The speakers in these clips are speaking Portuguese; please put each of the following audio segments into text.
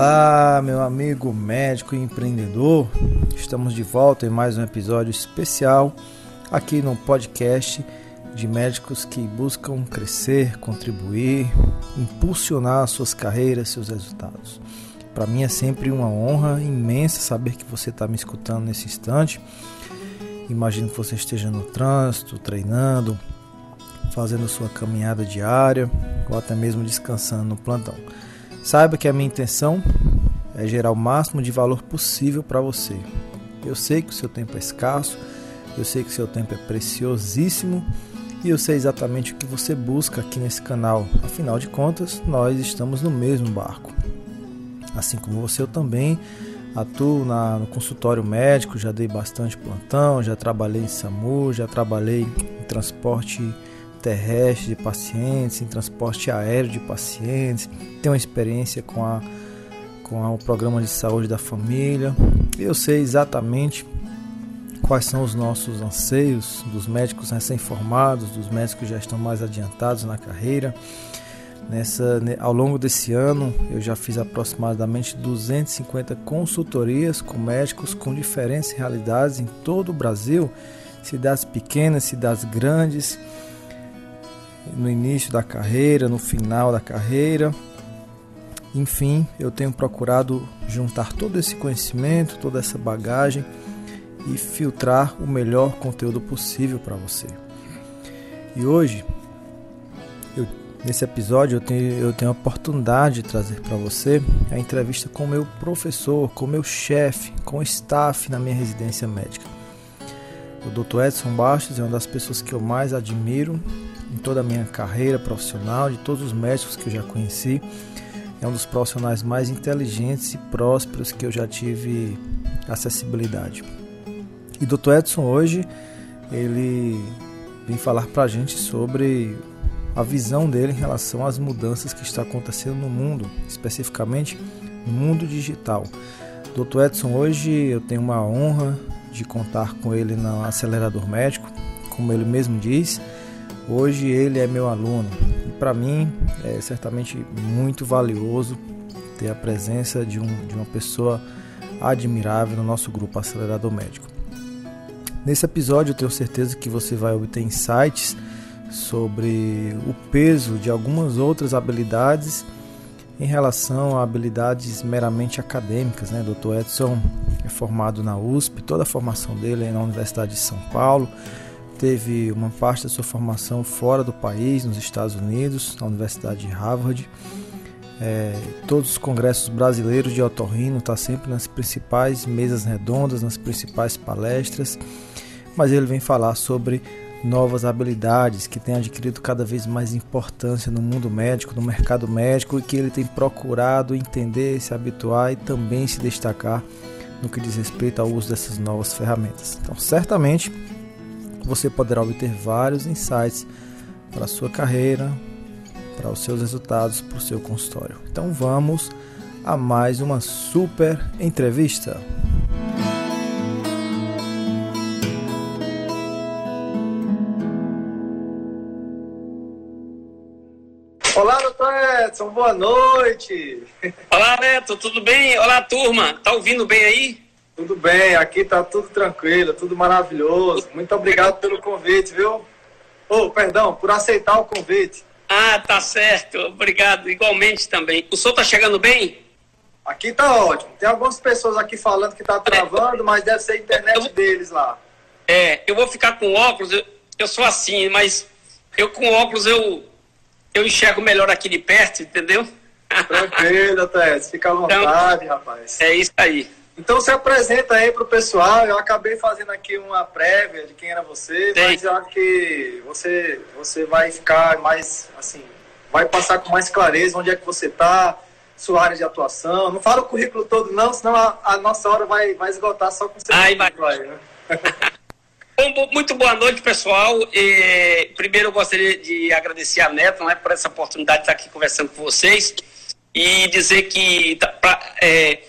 Olá, meu amigo médico e empreendedor. Estamos de volta em mais um episódio especial aqui no podcast de médicos que buscam crescer, contribuir, impulsionar suas carreiras, seus resultados. Para mim é sempre uma honra imensa saber que você está me escutando nesse instante. Imagino que você esteja no trânsito, treinando, fazendo sua caminhada diária ou até mesmo descansando no plantão. Saiba que a minha intenção é gerar o máximo de valor possível para você. Eu sei que o seu tempo é escasso, eu sei que o seu tempo é preciosíssimo e eu sei exatamente o que você busca aqui nesse canal. Afinal de contas, nós estamos no mesmo barco. Assim como você, eu também atuo na, no consultório médico, já dei bastante plantão, já trabalhei em SAMU, já trabalhei em transporte terrestre de pacientes, em transporte aéreo de pacientes, tenho uma experiência com, a, com a, o programa de saúde da família. Eu sei exatamente quais são os nossos anseios dos médicos recém-formados, dos médicos que já estão mais adiantados na carreira. Nessa, ao longo desse ano, eu já fiz aproximadamente 250 consultorias com médicos com diferentes realidades em todo o Brasil, cidades pequenas, cidades grandes no início da carreira, no final da carreira. Enfim, eu tenho procurado juntar todo esse conhecimento, toda essa bagagem e filtrar o melhor conteúdo possível para você. E hoje, eu, nesse episódio, eu tenho, eu tenho a oportunidade de trazer para você a entrevista com meu professor, com meu chefe, com o staff na minha residência médica. O Dr. Edson Bastos é uma das pessoas que eu mais admiro em toda a minha carreira profissional, de todos os médicos que eu já conheci. É um dos profissionais mais inteligentes e prósperos que eu já tive acessibilidade. E Dr. Edson hoje ele vem falar para a gente sobre a visão dele em relação às mudanças que está acontecendo no mundo, especificamente no mundo digital. Dr. Edson, hoje eu tenho uma honra de contar com ele no acelerador médico, como ele mesmo diz, Hoje ele é meu aluno para mim é certamente muito valioso ter a presença de, um, de uma pessoa admirável no nosso grupo Acelerador Médico. Nesse episódio eu tenho certeza que você vai obter insights sobre o peso de algumas outras habilidades em relação a habilidades meramente acadêmicas. Né? Dr. Edson é formado na USP, toda a formação dele é na Universidade de São Paulo teve uma parte da sua formação fora do país, nos Estados Unidos, na Universidade de Harvard. É, todos os congressos brasileiros de otorrino está sempre nas principais mesas redondas, nas principais palestras, mas ele vem falar sobre novas habilidades que têm adquirido cada vez mais importância no mundo médico, no mercado médico e que ele tem procurado entender, se habituar e também se destacar no que diz respeito ao uso dessas novas ferramentas. Então, certamente você poderá obter vários insights para a sua carreira, para os seus resultados, para o seu consultório. Então vamos a mais uma super entrevista. Olá, doutor Edson, boa noite. Olá, Neto, tudo bem? Olá, turma, tá ouvindo bem aí? Tudo bem, aqui tá tudo tranquilo, tudo maravilhoso. Muito obrigado pelo convite, viu? Oh, perdão, por aceitar o convite. Ah, tá certo. Obrigado. Igualmente também. O senhor tá chegando bem? Aqui tá ótimo. Tem algumas pessoas aqui falando que tá travando, mas deve ser a internet eu, deles lá. É, eu vou ficar com óculos, eu, eu sou assim, mas eu com óculos eu, eu enxergo melhor aqui de perto, entendeu? Tranquilo, Tess. Fica à então, vontade, então, rapaz. É isso aí. Então se apresenta aí para o pessoal. Eu acabei fazendo aqui uma prévia de quem era você, Sim. mas eu acho que você, você vai ficar mais assim, vai passar com mais clareza onde é que você está, sua área de atuação. Não fala o currículo todo, não, senão a, a nossa hora vai, vai esgotar só com. Ai, vai. Aí, né? Bom, muito boa noite, pessoal. E, primeiro, eu gostaria de agradecer a Neto né, por essa oportunidade de estar aqui conversando com vocês e dizer que tá, pra, é,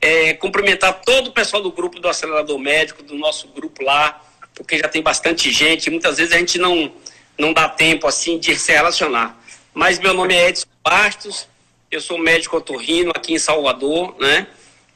é, cumprimentar todo o pessoal do grupo do acelerador médico, do nosso grupo lá, porque já tem bastante gente. Muitas vezes a gente não, não dá tempo assim de se relacionar. Mas meu nome é Edson Bastos, eu sou médico otorrino aqui em Salvador, né?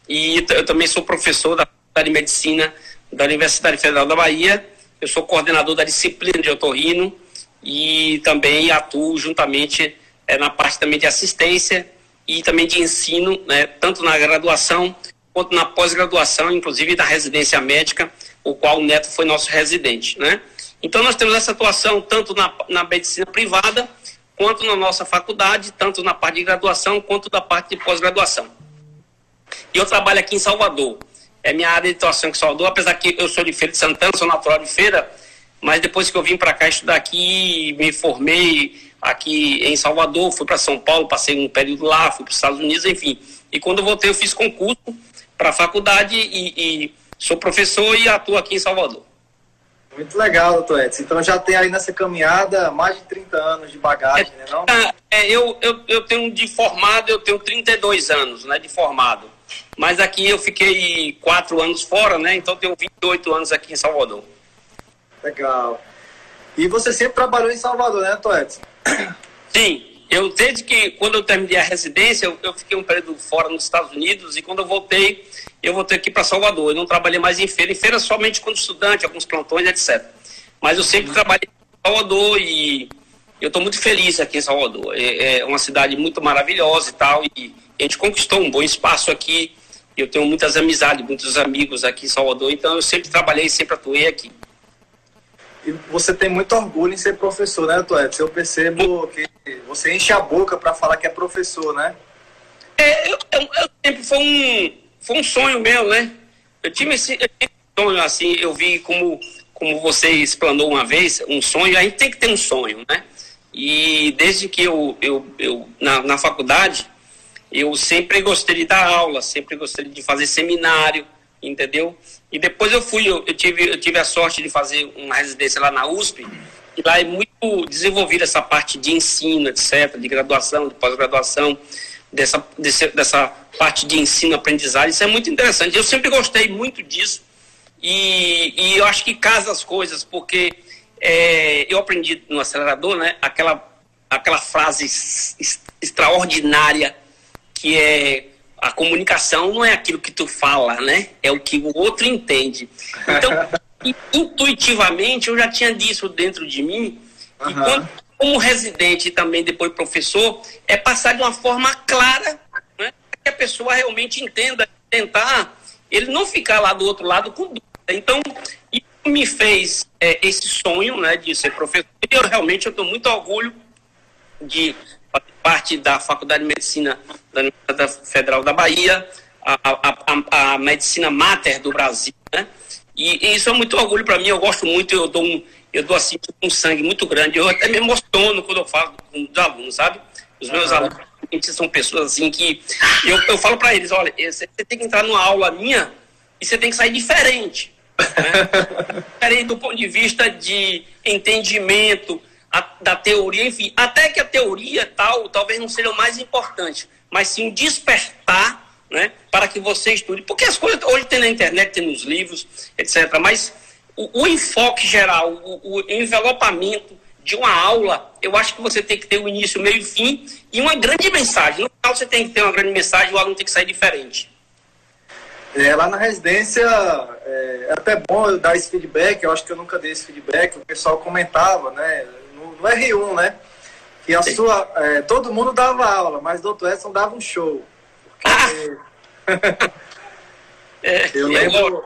E eu também sou professor da Faculdade de Medicina da Universidade Federal da Bahia. Eu sou coordenador da disciplina de otorrino e também atuo juntamente é, na parte também de assistência e também de ensino, né, tanto na graduação quanto na pós-graduação, inclusive da residência médica, o qual o Neto foi nosso residente, né? Então nós temos essa atuação tanto na, na medicina privada quanto na nossa faculdade, tanto na parte de graduação quanto da parte de pós-graduação. E eu trabalho aqui em Salvador. É minha área de atuação em Salvador, apesar que eu sou de Feira de Santana, sou natural de Feira, mas depois que eu vim para cá estudar aqui, me formei aqui em Salvador, fui para São Paulo, passei um período lá, fui para os Estados Unidos, enfim. E quando eu voltei, eu fiz concurso para a faculdade e, e, sou professor e atuo aqui em Salvador. Muito legal, doutor Edson. Então já tem aí nessa caminhada mais de 30 anos de bagagem, é, né? Não? É, eu, eu, eu tenho de formado, eu tenho 32 anos né, de formado. Mas aqui eu fiquei quatro anos fora, né? Então tenho 28 anos aqui em Salvador. Legal. E você sempre trabalhou em Salvador, né, Edson? Sim. Eu, desde que, quando eu terminei a residência, eu, eu, fiquei um período fora nos Estados Unidos e quando eu voltei, eu voltei aqui para Salvador. Eu não trabalhei mais em feira, em feira somente quando estudante, alguns plantões, etc. Mas eu sempre trabalhei em Salvador e eu estou muito feliz aqui em Salvador. É, é, uma cidade muito maravilhosa e tal, e a gente conquistou um bom espaço aqui. Eu tenho muitas amizades, muitos amigos aqui em Salvador, então eu sempre trabalhei, sempre atuei aqui. E você tem muito orgulho em ser professor, né, Toetes? Eu percebo que você enche a boca para falar que é professor, né? É, eu, eu, eu, sempre foi um, foi um sonho meu, né? Eu tive esse, eu tive sonho, assim, eu vi como, como você explanou uma vez, um sonho, a gente tem que ter um sonho, né? E desde que eu, eu, eu na, na faculdade, eu sempre gostei de dar aula, sempre gostei de fazer seminário, entendeu? E depois eu fui, eu, eu, tive, eu tive a sorte de fazer uma residência lá na USP, e lá é muito desenvolvida essa parte de ensino, etc., de graduação, de pós-graduação, dessa, desse, dessa parte de ensino, aprendizagem, isso é muito interessante. Eu sempre gostei muito disso, e, e eu acho que casa as coisas, porque é, eu aprendi no acelerador, né, aquela, aquela frase extraordinária que é a comunicação não é aquilo que tu fala, né? É o que o outro entende. Então, intuitivamente, eu já tinha disso dentro de mim. Uhum. E quando, como residente e também depois professor, é passar de uma forma clara, né? Que a pessoa realmente entenda, tentar ele não ficar lá do outro lado com dúvida. Então, isso me fez é, esse sonho, né, de ser professor. E eu realmente eu tenho muito orgulho de parte da Faculdade de Medicina da Universidade Federal da Bahia, a, a, a, medicina mater do Brasil, né? E, e isso é muito orgulho para mim, eu gosto muito, eu dou um, eu dou assim um sangue muito grande, eu até me emociono quando eu falo com os alunos, sabe? Os meus uhum. alunos são pessoas assim que eu, eu falo para eles, olha, você tem que entrar numa aula minha e você tem que sair diferente, né? diferente do ponto de vista de entendimento, a, da teoria, enfim, até que a teoria tal talvez não seja o mais importante, mas sim despertar né, para que você estude. Porque as coisas hoje tem na internet, tem nos livros, etc. Mas o, o enfoque geral, o, o, envelopamento de uma aula, eu acho que você tem que ter o início, meio e fim e uma grande mensagem. No final você tem que ter uma grande mensagem, o aluno tem que sair diferente. É, lá na residência é, é até bom eu dar esse feedback, eu acho que eu nunca dei esse feedback, o pessoal comentava, né? no R1, né? Que a Sim. sua. É, todo mundo dava aula, mas o doutor Edson dava um show. Porque... é, eu lembro.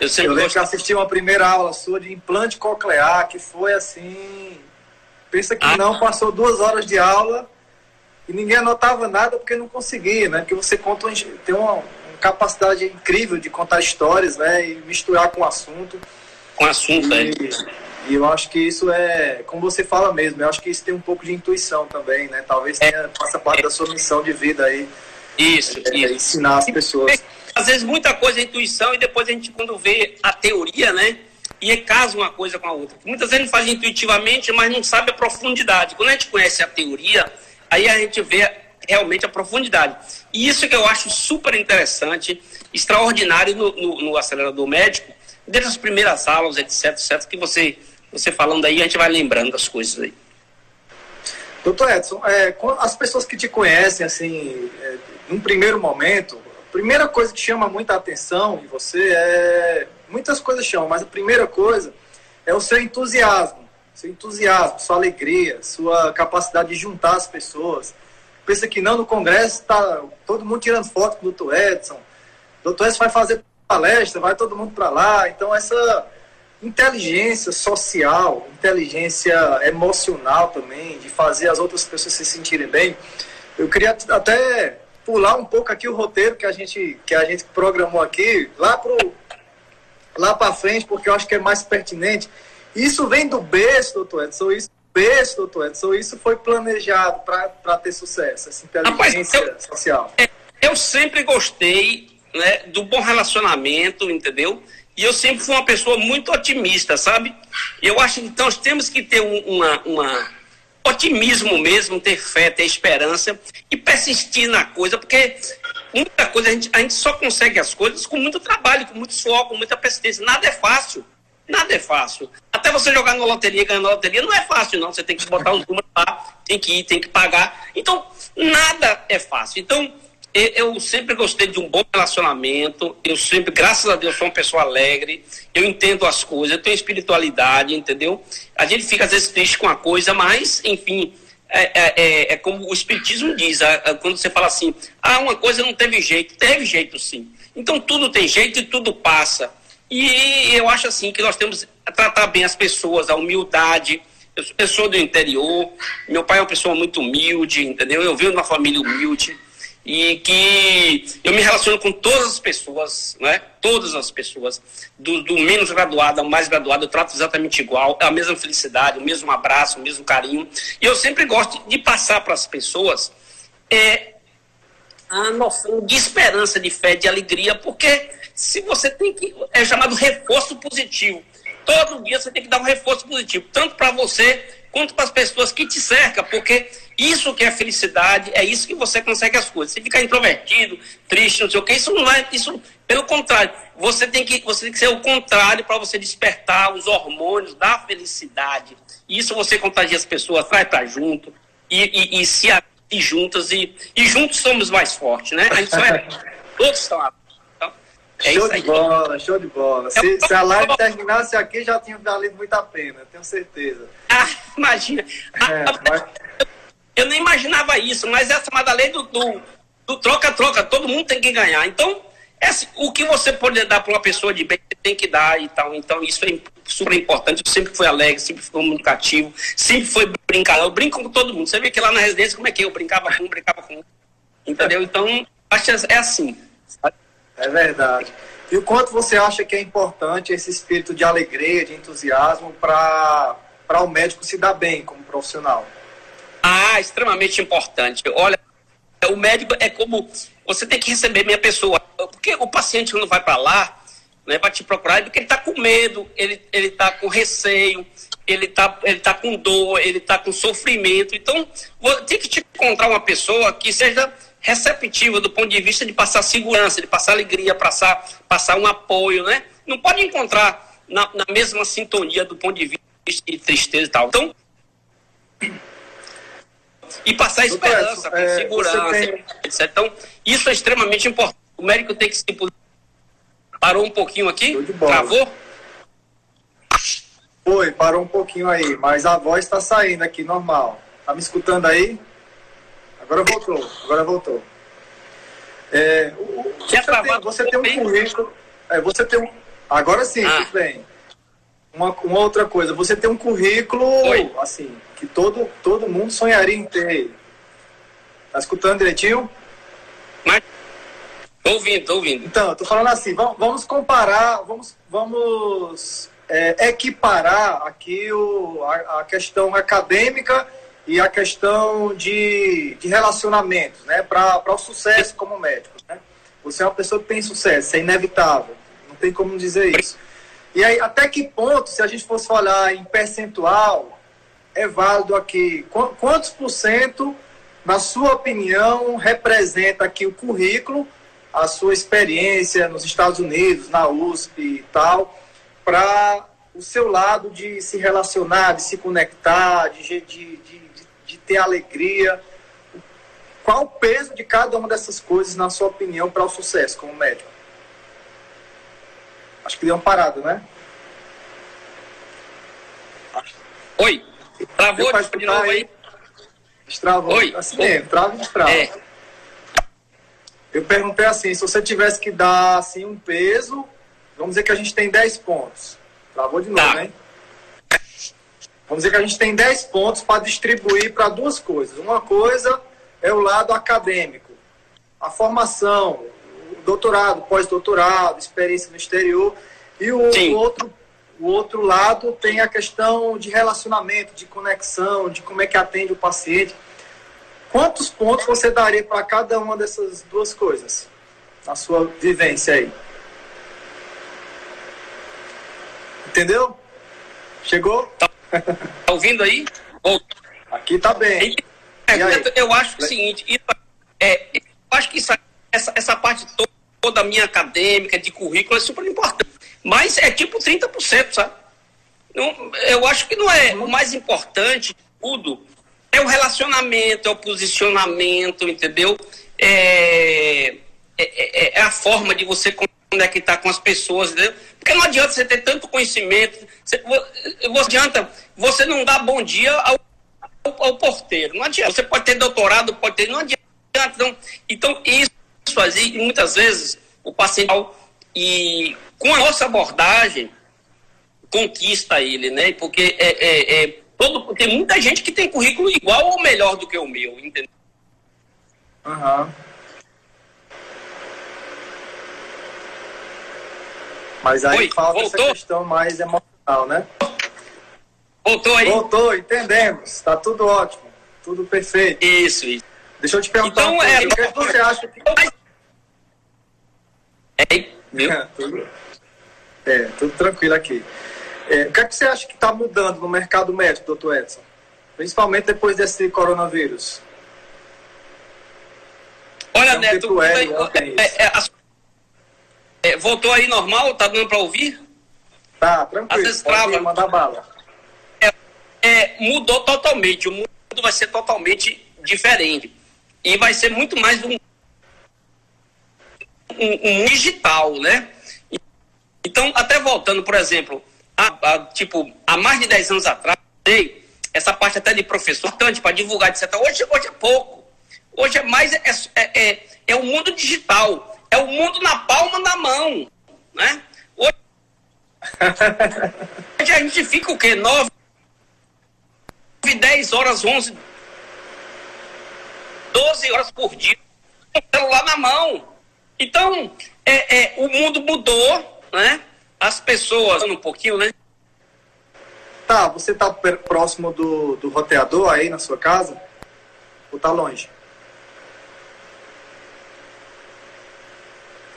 Eu, eu lembro que assisti uma primeira aula sua de implante coclear, que foi assim. Pensa que ah. não, passou duas horas de aula e ninguém anotava nada porque não conseguia, né? Porque você conta, tem uma, capacidade incrível de contar histórias, né? E misturar com o assunto. Com assunto, e, é. E eu acho que isso é, como você fala mesmo, eu acho que isso tem um pouco de intuição também, né? Talvez tenha, faça parte da sua missão de vida aí. Isso, é, isso. Ensinar as pessoas. Às vezes muita coisa é intuição e depois a gente, quando vê a teoria, né? E casa uma coisa com a outra. Muitas vezes a gente faz intuitivamente, mas não sabe a profundidade. Quando a gente conhece a teoria, aí a gente vê realmente a profundidade. E isso que eu acho super interessante, extraordinário no, no, no acelerador médico, desde as primeiras aulas, etc, etc, que você você falando aí, a gente vai lembrando das coisas aí. Doutor Edson, é, as pessoas que te conhecem, assim, é, num primeiro momento, a primeira coisa que chama muita atenção em você é. Muitas coisas chamam, mas a primeira coisa é o seu entusiasmo. Seu entusiasmo, sua alegria, sua capacidade de juntar as pessoas. Pensa que não, no Congresso está todo mundo tirando foto com o doutor Edson. O doutor Edson vai fazer palestra, vai todo mundo para lá. Então, essa inteligência social, inteligência emocional também, de fazer as outras pessoas se sentirem bem. Eu queria até pular um pouco aqui o roteiro que a gente que a gente programou aqui lá pro lá para frente, porque eu acho que é mais pertinente. Isso vem do berço, doutor Edson, isso berço, doutor Edson, isso foi planejado para ter sucesso, essa inteligência Rapaz, eu, social. Eu sempre gostei né, do bom relacionamento, entendeu? E eu sempre fui uma pessoa muito otimista, sabe? Eu acho que nós temos que ter um, uma, uma otimismo mesmo, ter fé, ter esperança e persistir na coisa, porque muita coisa a gente, a gente só consegue as coisas com muito trabalho, com muito suor, com muita persistência. Nada é fácil. Nada é fácil. Até você jogar na loteria, ganhar na loteria, não é fácil, não. Você tem que botar os números lá, tem que ir, tem que pagar. Então, nada é fácil. Então, eu sempre gostei de um bom relacionamento. Eu sempre, graças a Deus, sou uma pessoa alegre. Eu entendo as coisas, eu tenho espiritualidade, entendeu? A gente fica às vezes triste com a coisa, mas, enfim, é, é, é, é como o Espiritismo diz, quando você fala assim, ah, uma coisa não teve jeito, teve jeito sim. Então tudo tem jeito e tudo passa. E eu acho assim que nós temos que tratar bem as pessoas, a humildade. Eu, sou do interior, meu pai é uma pessoa muito humilde, entendeu? Eu venho de uma família humilde e que eu me relaciono com todas as pessoas, né? Todas as pessoas, do, do, menos graduado ao mais graduado, eu trato exatamente igual, é a mesma felicidade, o mesmo abraço, o mesmo carinho. E eu sempre gosto de passar para as pessoas é, a noção de esperança, de fé, de alegria, porque se você tem que. É chamado reforço positivo. Todo dia você tem que dar um reforço positivo, tanto para você quanto para as pessoas que te cercam, porque isso que é felicidade, é isso que você consegue as coisas. Se ficar introvertido, triste, não sei o que, isso não é, isso, pelo contrário, você tem que, você tem que ser o contrário para você despertar os hormônios da felicidade. Isso você contagia as pessoas, traz para junto e, e, e se e juntas e, e juntos somos mais fortes, né? A gente só é, todos estão então, é show de bola, show de bola. Se, se a live terminasse aqui, já tinha valido muito a pena, tenho certeza. Ah, imagina. É, mas... Eu nem imaginava isso, mas essa é uma lei do troca-troca, todo mundo tem que ganhar. Então, esse, o que você pode dar para uma pessoa de bem, você tem que dar e tal. Então, isso é super importante. Eu sempre fui alegre, sempre fui comunicativo, sempre fui brincador. Eu brinco com todo mundo. Você vê que lá na residência, como é que é? eu brincava com um, brincava com um. Entendeu? Então, acho que é assim. É verdade. E o quanto você acha que é importante esse espírito de alegria, de entusiasmo para o médico se dar bem como profissional? Ah, extremamente importante. Olha, o médico é como você tem que receber minha pessoa, porque o paciente quando vai para lá, né, vai te procurar, é porque ele está com medo, ele ele está com receio, ele está ele tá com dor, ele está com sofrimento. Então, tem que te encontrar uma pessoa que seja receptiva do ponto de vista de passar segurança, de passar alegria, passar, passar um apoio, né? Não pode encontrar na, na mesma sintonia do ponto de vista de tristeza e tal. Então, e passar esperança, com é, segurança, tem... etc. Então, isso é extremamente importante. O médico tem que se. Parou um pouquinho aqui? Travou? Foi, parou um pouquinho aí, mas a voz está saindo aqui, normal. Tá me escutando aí? Agora voltou, agora voltou. É, você, tem, você tem um currículo. É, você tem um. Agora sim, ah. tudo bem. Uma, uma, outra coisa, você tem um currículo, Oi. assim, que todo, todo mundo sonharia em ter. Tá escutando direitinho? Mas, tô ouvindo, tô ouvindo. Então, tô falando assim, vamos, vamos comparar, vamos, vamos é, equiparar aqui o, a, a, questão acadêmica e a questão de, de relacionamento, né, para o sucesso como médico, né? Você é uma pessoa que tem sucesso, é inevitável, não tem como dizer isso. E aí, até que ponto, se a gente fosse falar em percentual, é válido aqui? Quantos por cento, na sua opinião, representa aqui o currículo, a sua experiência nos Estados Unidos, na USP e tal, para o seu lado de se relacionar, de se conectar, de, de, de, de ter alegria. Qual o peso de cada uma dessas coisas, na sua opinião, para o sucesso como médico? Acho que deu uma parada, né? Oi, travou de novo aí? Destravou. Oi. Assim mesmo, trava e destrava. É. Eu perguntei assim, se você tivesse que dar assim, um peso, vamos dizer que a gente tem 10 pontos. Travou de novo, tá. hein? Vamos dizer que a gente tem 10 pontos para distribuir para duas coisas. Uma coisa é o lado acadêmico, a formação, doutorado, pós-doutorado, experiência no exterior. E o, outro, o outro lado tem a questão de relacionamento, de conexão, de como é que atende o paciente. Quantos pontos você daria para cada uma dessas duas coisas? Na sua vivência aí. Entendeu? Chegou? Tá, tá ouvindo aí? Aqui tá bem. É, eu acho o seguinte, é, eu acho que isso, essa, essa parte toda minha acadêmica, de currículo, é super importante. Mas é tipo 30%, sabe? Não, eu acho que não é o mais importante de tudo. É o relacionamento, é o posicionamento, entendeu? É, é, é, é a forma de você conectar com as pessoas, entendeu? Porque não adianta você ter tanto conhecimento, você, você adianta você não dar bom dia ao, ao, porteiro, não adianta. Você pode ter doutorado, pode ter, não adianta. Não. Então, isso fazia, muitas vezes, o paciente e com a nossa abordagem conquista ele, né? Porque é, é, é todo, tem muita gente que tem currículo igual ou melhor do que o meu, entendeu? Aham. Uhum. Mas aí Oi, falta voltou? essa questão mais emocional, né? Voltou aí? Voltou, entendemos. Está tudo ótimo. Tudo perfeito. Isso, isso. Deixa eu te perguntar então, um é, o é que você acha que. É, viu? tudo, é, tudo tranquilo aqui. É, o que, é que você acha que está mudando no mercado médico, doutor Edson? Principalmente depois desse coronavírus. Olha, Neto, é, é, é, é, voltou aí normal? Tá dando para ouvir? Tá, tranquilo. Às vezes trava. Mandar bala. É, é, mudou totalmente. O mundo vai ser totalmente diferente. E vai ser muito mais um, um, um digital, né? Então, até voltando, por exemplo, a, a, tipo, há mais de 10 anos atrás, essa parte até de professor, tanto para divulgar, etc. Hoje, hoje é pouco. Hoje é mais, é, é, é, é o mundo digital é o mundo na palma da mão, né? Hoje, a gente fica o quê? 9, 10 horas, 11, 12 horas por dia com o celular na mão. Então, é, é, o mundo mudou, né? As pessoas, um pouquinho, né? Tá, você tá próximo do, do roteador aí na sua casa? Ou tá longe?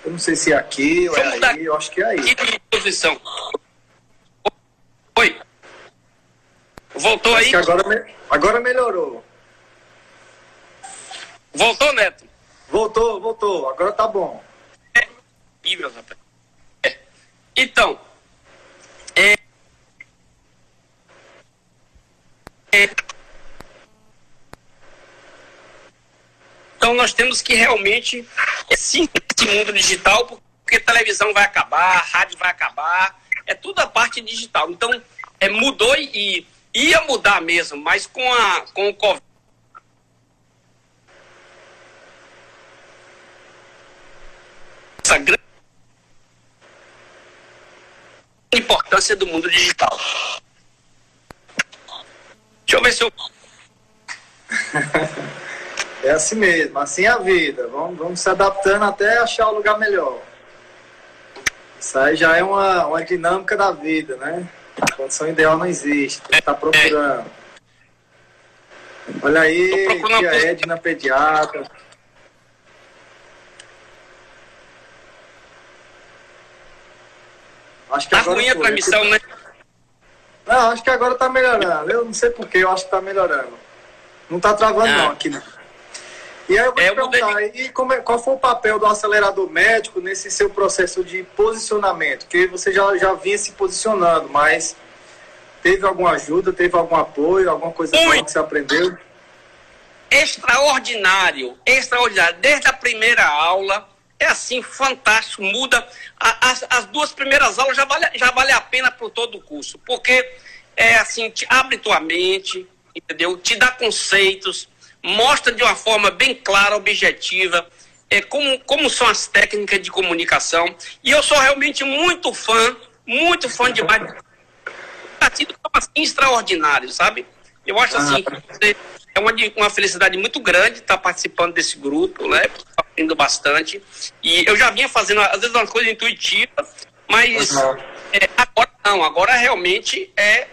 Eu não sei se é aqui ou é aí, eu acho que é aí. Que posição? Oi. Voltou acho aí? agora, agora melhorou. Voltou, Neto? Voltou, voltou. Agora tá bom. É. é. Então, é, é, Então nós temos que realmente é, sim esse mundo digital, porque televisão vai acabar, rádio vai acabar, é tudo a parte digital. Então é, mudou e ia mudar mesmo, mas com, a, com o Covid. Essa grande importância do mundo digital. Deixa eu ver se eu. É assim mesmo, assim é a vida. Vamos, vamos se adaptando até achar o lugar melhor. Isso aí já é uma, uma dinâmica da vida, né? A condição ideal não existe, tem que estar tá procurando. Olha aí, tia Edna, pediatra. Acho que tá ruim a transmissão, né? Não, acho que agora tá melhorando. Eu não sei porquê, eu acho que tá melhorando. Não tá travando ah. não aqui, né? E aí eu vou é, te perguntar, e como é, qual foi o papel do acelerador médico nesse seu processo de posicionamento? Que você já, já vinha se posicionando, mas teve alguma ajuda, teve algum apoio, alguma coisa que você aprendeu? extraordinário, extraordinário. Desde a primeira aula, é assim, fantástico, muda. as, as, duas primeiras aulas já vale, já vale a pena por todo o curso, porque é assim, te abre tua mente, entendeu? Te dá conceitos, mostra de uma forma bem clara, objetiva, é, como, como são as técnicas de comunicação. E eu sou realmente muito fã, muito fã de partido assim, extraordinário, sabe? Eu acho assim, que é uma, uma felicidade muito grande estar participando desse grupo, né? Aprendendo bastante. E eu já vinha fazendo, às vezes, uma coisa intuitiva, mas uhum. é, agora não, agora realmente é.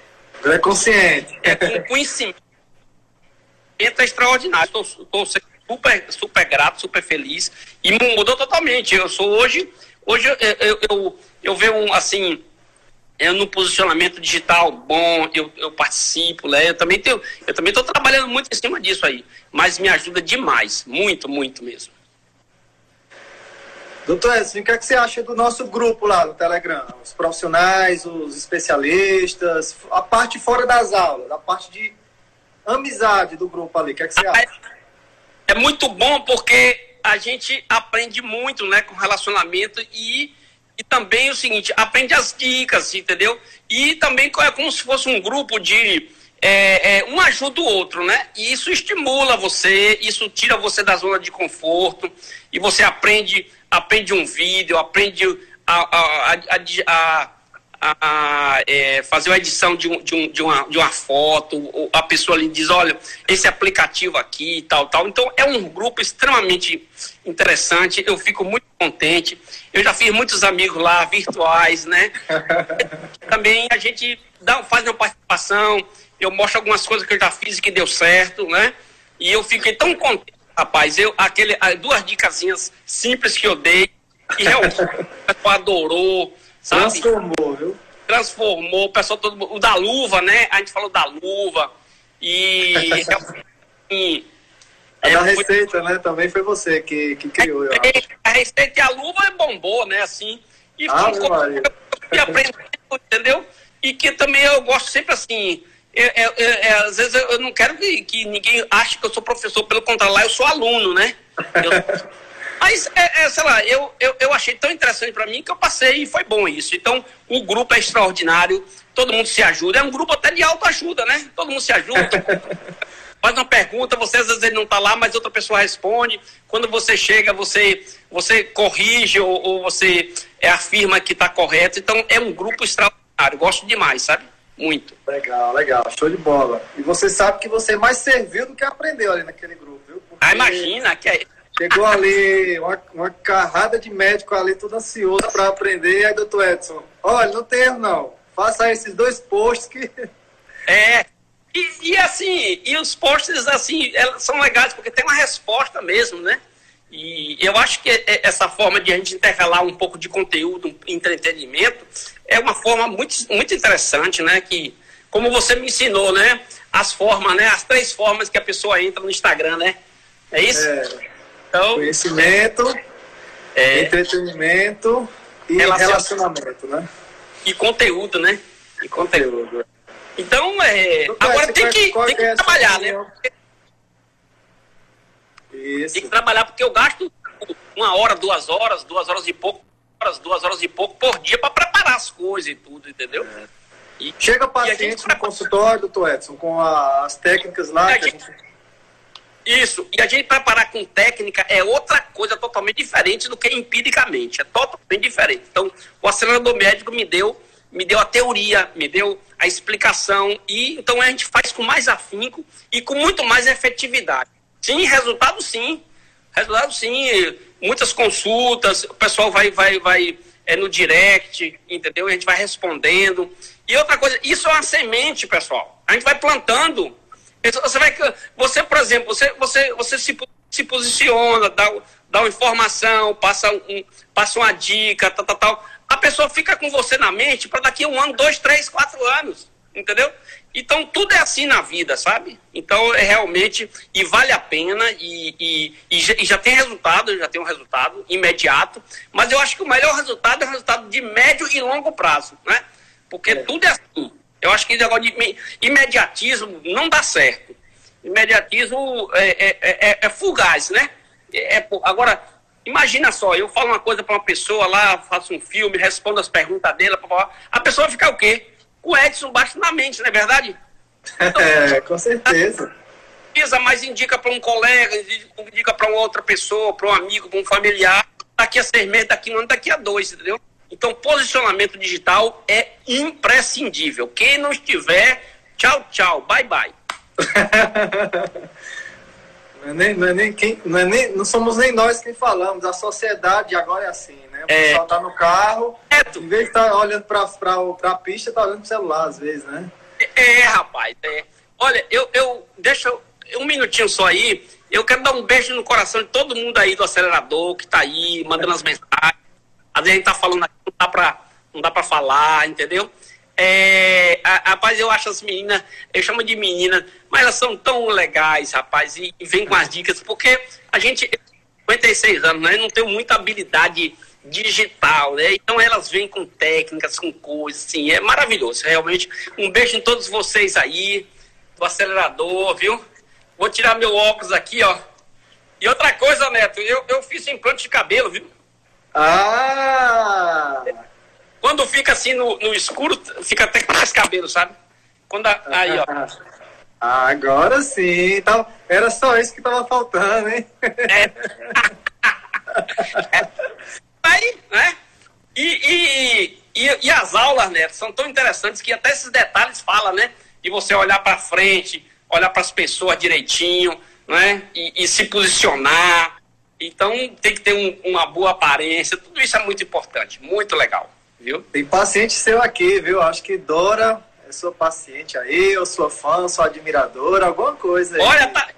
É consciente. É com conhecimento é extraordinário. Estou super, super grato, super feliz. E mudou totalmente. Eu sou hoje, hoje eu, eu, eu, eu vejo um, assim, eu no posicionamento digital bom, eu, eu participo, né? Eu também tenho, eu também estou trabalhando muito em cima disso aí, mas me ajuda demais, muito, muito mesmo. Doutor Edson, o que, é que você acha do nosso grupo lá no Telegram? Os profissionais, os especialistas, a parte fora das aulas, a parte de amizade do grupo ali. O que, é que você acha? É muito bom porque a gente aprende muito né, com relacionamento e, e também o seguinte, aprende as dicas, entendeu? E também é como se fosse um grupo de. É, é, um ajuda o outro, né? E isso estimula você, isso tira você da zona de conforto e você aprende, aprende um vídeo, aprende a, a, a, a a, a é, fazer uma edição de, um, de, um, de, uma, de uma foto, a pessoa ali diz, olha, esse aplicativo aqui e tal, tal. Então é um grupo extremamente interessante, eu fico muito contente. Eu já fiz muitos amigos lá, virtuais, né? Também a gente dá, faz uma participação, eu mostro algumas coisas que eu já fiz e que deu certo, né? E eu fiquei tão contente, rapaz. Eu, aquele, duas dicasinhas simples que eu dei, e realmente o pessoal adorou Sabe? Transformou, viu? Transformou, o pessoal todo O da luva, né? A gente falou da luva. E. e a é, da receita, foi... né? Também foi você que, que criou, eu acho. A receita e a luva bombou, né? Assim. E ah, eu aprendendo, entendeu? E que também eu gosto sempre assim. Eu, eu, eu, às vezes eu não quero que, que ninguém ache que eu sou professor, pelo contrário, lá eu sou aluno, né? Eu, Mas, é, é, sei lá, eu, eu, eu achei tão interessante para mim que eu passei e foi bom isso. Então, o grupo é extraordinário, todo mundo se ajuda. É um grupo até de autoajuda, né? Todo mundo se ajuda. faz uma pergunta, você às vezes não está lá, mas outra pessoa responde. Quando você chega, você, você corrige ou, ou você é, afirma que está correto. Então, é um grupo extraordinário. Gosto demais, sabe? Muito. Legal, legal. Show de bola. E você sabe que você mais serviu do que aprendeu ali naquele grupo, viu? Porque... Ah, imagina. Que é... Chegou ali uma, uma carrada de médico ali, tudo ansioso para aprender. Aí, doutor Edson, olha, não tem erro não. Faça esses dois posts que. É. E, e assim, e os posts, assim, são legais, porque tem uma resposta mesmo, né? E eu acho que essa forma de a gente intercalar um pouco de conteúdo, um entretenimento, é uma forma muito, muito interessante, né? Que, como você me ensinou, né? As formas, né? As três formas que a pessoa entra no Instagram, né? É isso? É. Então, Conhecimento, é, entretenimento e relacionamento, né? E conteúdo, né? E conteúdo. Então, é, agora tem que, tem que é trabalhar, né? Isso. Tem que trabalhar porque eu gasto uma hora, duas horas, duas horas e pouco, horas, duas horas e pouco por dia para preparar as coisas e tudo, entendeu? É. E, Chega paciente no consultório, doutor Edson, com as técnicas lá. que a gente isso. E a gente preparar com técnica é outra coisa totalmente diferente do que empiricamente. É totalmente diferente. Então, o acelerador médico me deu, me deu a teoria, me deu a explicação. E então a gente faz com mais afinco e com muito mais efetividade. Sim, resultado sim. Resultado sim. Muitas consultas, o pessoal vai, vai, vai é, no direct, entendeu? A gente vai respondendo. E outra coisa, isso é uma semente, pessoal. A gente vai plantando você vai, você, por exemplo, você, você, você se, se posiciona, dá, dá uma informação, passa, um, passa uma dica, tal, tal, tal. A pessoa fica com você na mente para daqui a um ano, dois, três, quatro anos, entendeu? Então tudo é assim na vida, sabe? Então é realmente e vale a pena e, e, e, já, e já tem resultado, já tem um resultado imediato. Mas eu acho que o melhor resultado é o resultado de médio e longo prazo, né? Porque é. tudo é assim. Eu acho que esse negócio de imediatismo não dá certo. imediatismo é, é, é, é fugaz, né? É, agora, imagina só, eu falo uma coisa para uma pessoa lá, faço um filme, respondo as perguntas dela, a pessoa vai ficar o quê? Com o Edson baixo na mente, não é verdade? Então, é, com certeza. Precisa, mas indica para um colega, indica para uma outra pessoa, para um amigo, para um familiar, daqui a seis meses, daqui a um ano, daqui a dois, entendeu? Então, posicionamento digital é imprescindível. Quem não estiver, tchau, tchau, bye, bye. não, é nem, não, é nem quem, não, é nem, não somos nem nós quem falamos, a sociedade agora é assim, né? O é. pessoal tá no carro, é, em vez de estar tá olhando para a pista, tá olhando pro celular às vezes, né? É, é rapaz, é. Olha, eu, eu deixa um minutinho só aí. Eu quero dar um beijo no coração de todo mundo aí do acelerador que tá aí, mandando as mensagens. Às vezes a gente tá falando aqui, não dá pra, não dá pra falar, entendeu? É, a, rapaz, eu acho as meninas, eu chamo de meninas, mas elas são tão legais, rapaz, e, e vem com as dicas, porque a gente, 56 anos, né, não tem muita habilidade digital, né? Então elas vêm com técnicas, com coisas, assim, é maravilhoso, realmente. Um beijo em todos vocês aí, do acelerador, viu? Vou tirar meu óculos aqui, ó. E outra coisa, Neto, eu, eu fiz implante de cabelo, viu? Ah! Quando fica assim no, no escuro, fica até com mais cabelo, sabe? Quando a, aí, ó. Ah, agora sim. Então, era só isso que tava faltando, hein? É. aí, né? E, e, e, e, as aulas, né, são tão interessantes que até esses detalhes falam, né? De você olhar para frente, olhar para as pessoas direitinho, né? E, e, se posicionar. Então tem que ter um, uma boa aparência. Tudo isso é muito importante, muito legal, viu? Tem paciente seu aqui, viu? Acho que Dora é sua paciente aí, eu sou fã, sou admiradora, alguma coisa aí. Olha, tá...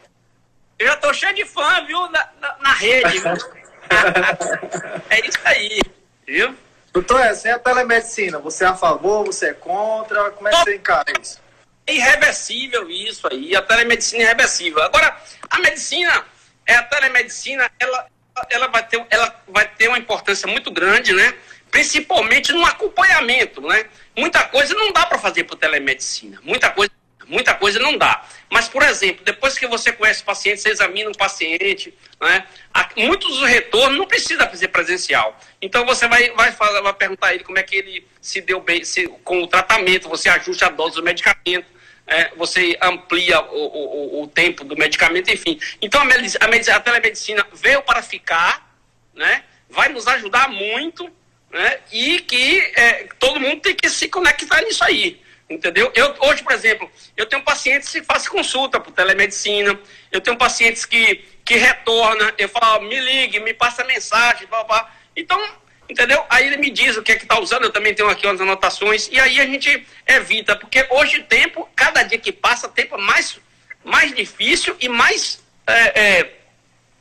eu já tô cheio de fã, viu? Na, na, na rede. é isso aí, viu? Doutor, essa é a telemedicina. Você é a favor, você é contra? Como é que você encara isso? É irreversível isso aí, a telemedicina é irreversível. Agora, a medicina, é a telemedicina, ela, ela, vai ter, ela vai ter uma importância muito grande, né? Principalmente no acompanhamento, né? Muita coisa não dá para fazer por telemedicina. Muita coisa Muita coisa não dá. Mas, por exemplo, depois que você conhece o paciente, você examina o paciente, né? muitos dos retornos não precisa fazer presencial. Então você vai, vai, falar, vai perguntar a ele como é que ele se deu bem se, com o tratamento, você ajusta a dose do medicamento, é, você amplia o, o, o, tempo do medicamento, enfim. Então a, a, a telemedicina veio para ficar, né? vai nos ajudar muito, né? e que é, todo mundo tem que se conectar nisso aí. Entendeu? Eu, hoje, por exemplo, eu tenho pacientes que fazem consulta por telemedicina, eu tenho pacientes que, que retornam, eu falo, me ligue, me passa mensagem, blá, blá. Então, entendeu? Aí ele me diz o que é que está usando, eu também tenho aqui umas anotações, e aí a gente evita, porque hoje o tempo, cada dia que passa, tempo é mais, mais difícil e mais é, é,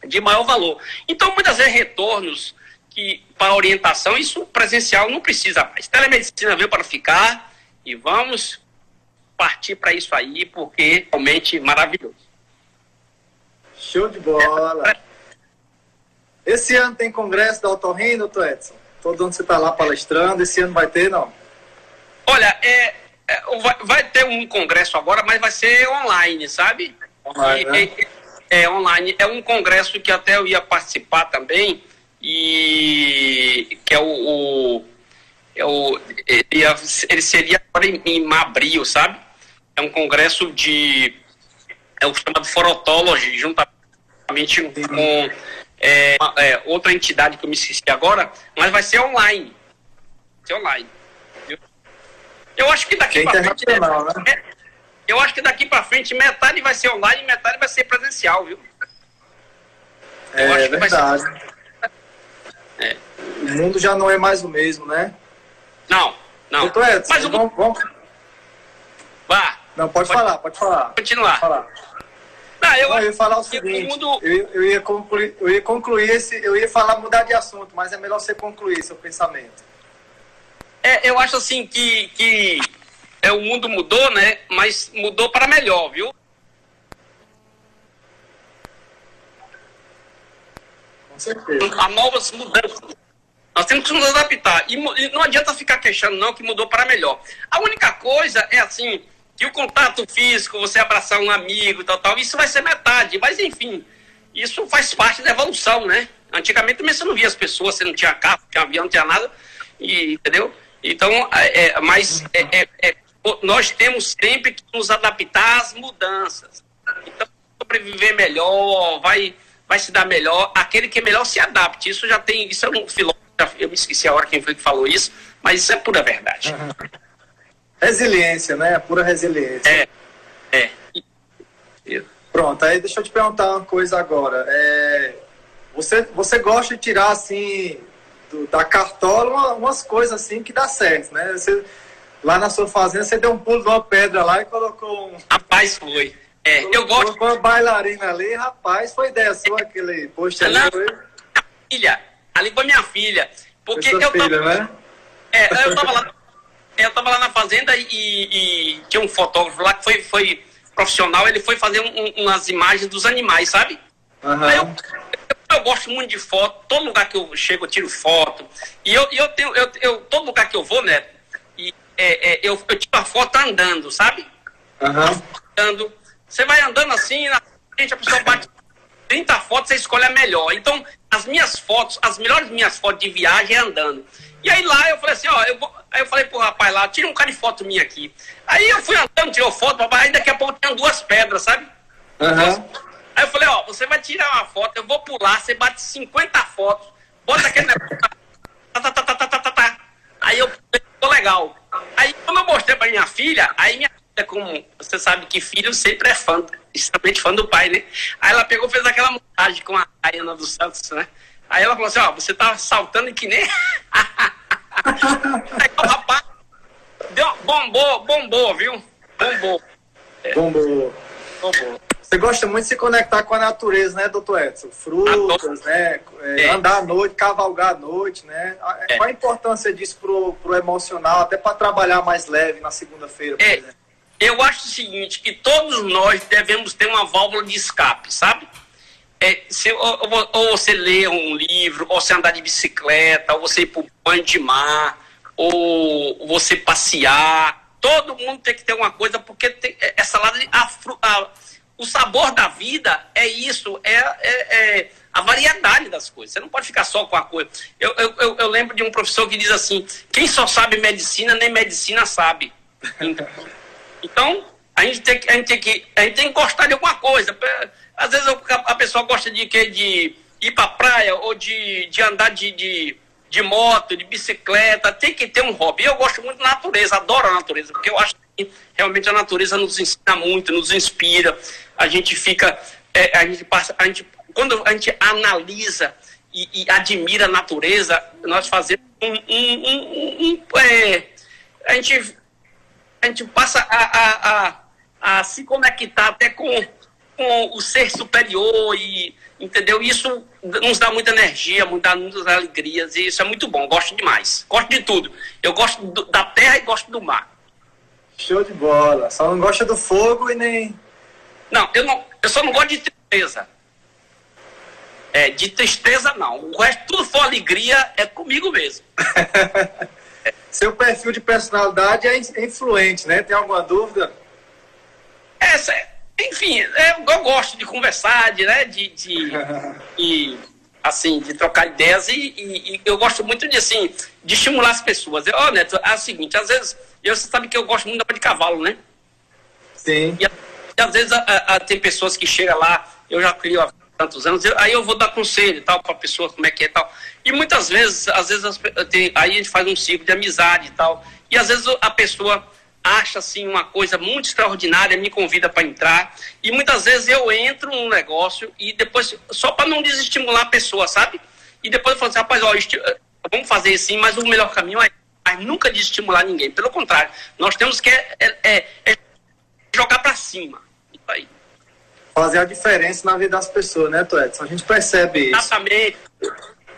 de maior valor. Então, muitas vezes, retornos que para orientação, isso presencial não precisa mais. Telemedicina veio para ficar e vamos partir para isso aí, porque é realmente maravilhoso. Show de bola! Esse ano tem congresso da Autorrino, doutor Edson? Todo ano você está lá palestrando, esse ano vai ter, não? Olha, é, é vai, vai, ter um congresso agora, mas vai ser online, sabe? Online, né? é, é, online. É um congresso que até eu ia participar também, e que é o, o é o, ele, ele seria agora em, em abril, sabe? É um congresso de. É o chamado Forotology, juntamente com é, é, outra entidade que eu me esqueci agora, mas vai ser online. Vai ser online. Viu? Eu acho que daqui para frente. Né? É, eu acho que daqui para frente metade vai ser online e metade vai ser presencial, viu? Eu é verdade. Ser... É. O mundo já não é mais o mesmo, né? Não, não. Doutor Edson, Mas vamos, vamos... Vá. Não, pode, pode, falar, pode falar. Continuar. Pode falar. Não, eu, não, eu ia falar o seguinte, mundo... eu, eu, ia concluir, eu ia concluir esse, eu ia falar mudar de assunto, mas é melhor você concluir seu pensamento. É, eu acho assim que, que é, o mundo mudou, né? Mas mudou para melhor, viu? Com certeza. Há novas mudanças. Nós temos que nos adaptar. E, e não adianta ficar queixando, não, que mudou para melhor. A única coisa é assim, que o contato físico, você abraçar um amigo tal, tal, isso vai ser metade. Mas, enfim, isso faz parte da evolução, né? Antigamente também você não via as pessoas, você não tinha carro, não tinha avião, não tinha nada, e, entendeu? Então, é, é mas é, é, é nós temos sempre que nos adaptar às mudanças. Então, sobreviver melhor, vai, vai se dar melhor. Aquele que é melhor se adapte. Isso já tem, isso é um filósofo, eu me esqueci a hora quem foi que falou isso, mas isso é pura verdade. Uhum. Resiliência, né? Pura resiliência. É. É. Pronto, aí deixa eu te perguntar uma coisa agora. É, você, você gosta de tirar assim do, da cartola uma, umas coisas assim que dá certo, né? Você, lá na sua fazenda você deu um pulo de uma pedra lá e colocou um. Rapaz, foi. É, colocou, eu gosto. Colocou uma bailarina ali, rapaz, foi ideia sua aquele post ali. Foi... Filha, ali foi minha filha. Porque eu filha, tava. Né? É, eu tava lá. Eu tava lá na fazenda e, e, tinha um fotógrafo lá que foi, foi profissional, ele foi fazer um, umas imagens dos animais, sabe? Uhum. Eu, eu gosto muito de foto, todo lugar que eu chego eu tiro foto. E eu, eu tenho, eu, eu, todo lugar que eu vou, né? E, é, é, eu, eu tiro a foto andando, sabe? Uhum. Andando. Você vai andando assim, na frente a pessoa bate 30 fotos, você escolhe a melhor. Então, as minhas fotos, as melhores minhas fotos de viagem é andando. E aí lá eu falei assim, ó, eu vou, aí eu falei pro rapaz lá, tira um cara de foto minha aqui. Aí eu fui andando, tirou foto, papai, aí daqui a pouco tinha duas pedras, sabe? Uhum. Aí eu falei, ó, você vai tirar uma foto, eu vou pular, você bate 50 fotos, bota aquele negócio. Tá, tá, tá, tá, tá, tá, tá. Aí eu ficou legal. Aí quando eu mostrei pra minha filha, aí minha filha, como você sabe que filho sempre é fã, extremamente fã do pai, né? Aí ela pegou fez aquela montagem com a Ana dos Santos, né? Aí ela falou assim, ó, você tá saltando que nem. aí o rapaz deu, bombou, bombou, viu? Bombou. É. Bombou. Bombou. Você gosta muito de se conectar com a natureza, né, doutor Edson? Frutas, né? É, é. Andar à noite, cavalgar à noite, né? É. Qual a importância disso pro, pro emocional, até para trabalhar mais leve na segunda-feira, por é. exemplo? Eu acho o seguinte, que todos nós devemos ter uma válvula de escape, sabe? É, se, ou, ou, você ler um livro, ou você andar de bicicleta, ou você ir para o banho de mar, ou você passear. Todo mundo tem que ter uma coisa, porque tem, essa lado o sabor da vida é isso, é, é, é, a variedade das coisas. Você não pode ficar só com a coisa. Eu, eu, eu, eu lembro de um professor que diz assim: quem só sabe medicina, nem medicina sabe. Então, a gente tem, a gente tem, que, a gente tem que gostar de alguma coisa. Às vezes a pessoa gosta de, de ir para praia ou de, de andar de, de, de moto, de bicicleta. Tem que ter um hobby. Eu gosto muito da natureza, adoro a natureza, porque eu acho que realmente a natureza nos ensina muito, nos inspira a gente fica, é, a gente passa, a gente, quando a gente analisa e, e admira a natureza, nós fazemos um, um, um, um é, a gente a gente passa a, a, a, a, se conectar até com, com o ser superior e entendeu? Isso nos dá muita energia, muitas, muitas alegrias e isso é muito bom. Gosto demais. Gosto de tudo. Eu gosto do, da terra e gosto do mar. Show de bola. Só não gosta do fogo e nem não, eu, não, eu só não gosto de tristeza. É, de tristeza não. O resto, tudo for alegria, é comigo mesmo. Seu perfil de personalidade é influente, né? Tem alguma dúvida? Essa, enfim, é, eu gosto de conversar, de, né, de, de, de assim, de trocar ideias e, e, e, eu gosto muito de, assim, de estimular as pessoas. Ó, oh, Neto, é o seguinte, às vezes, eu, você sabe que eu gosto muito de cavalo, né? Sim. E, às vezes a, a, tem pessoas que chegam lá, eu já crio há tantos anos, aí eu vou dar conselho tal para a pessoa como é que é e tal. E muitas vezes, às vezes as, tem, aí a gente faz um ciclo de amizade e tal. E às vezes a pessoa acha assim uma coisa muito extraordinária, me convida para entrar. E muitas vezes eu entro num negócio e depois, só para não desestimular a pessoa, sabe? E depois eu falo assim, rapaz, ó, vamos fazer assim, mas o melhor caminho é mas nunca desestimular ninguém. Pelo contrário, nós temos que é, é, é jogar para cima. Isso aí. Fazer a diferença na vida das pessoas, né, Edson? A gente percebe isso. Exatamente.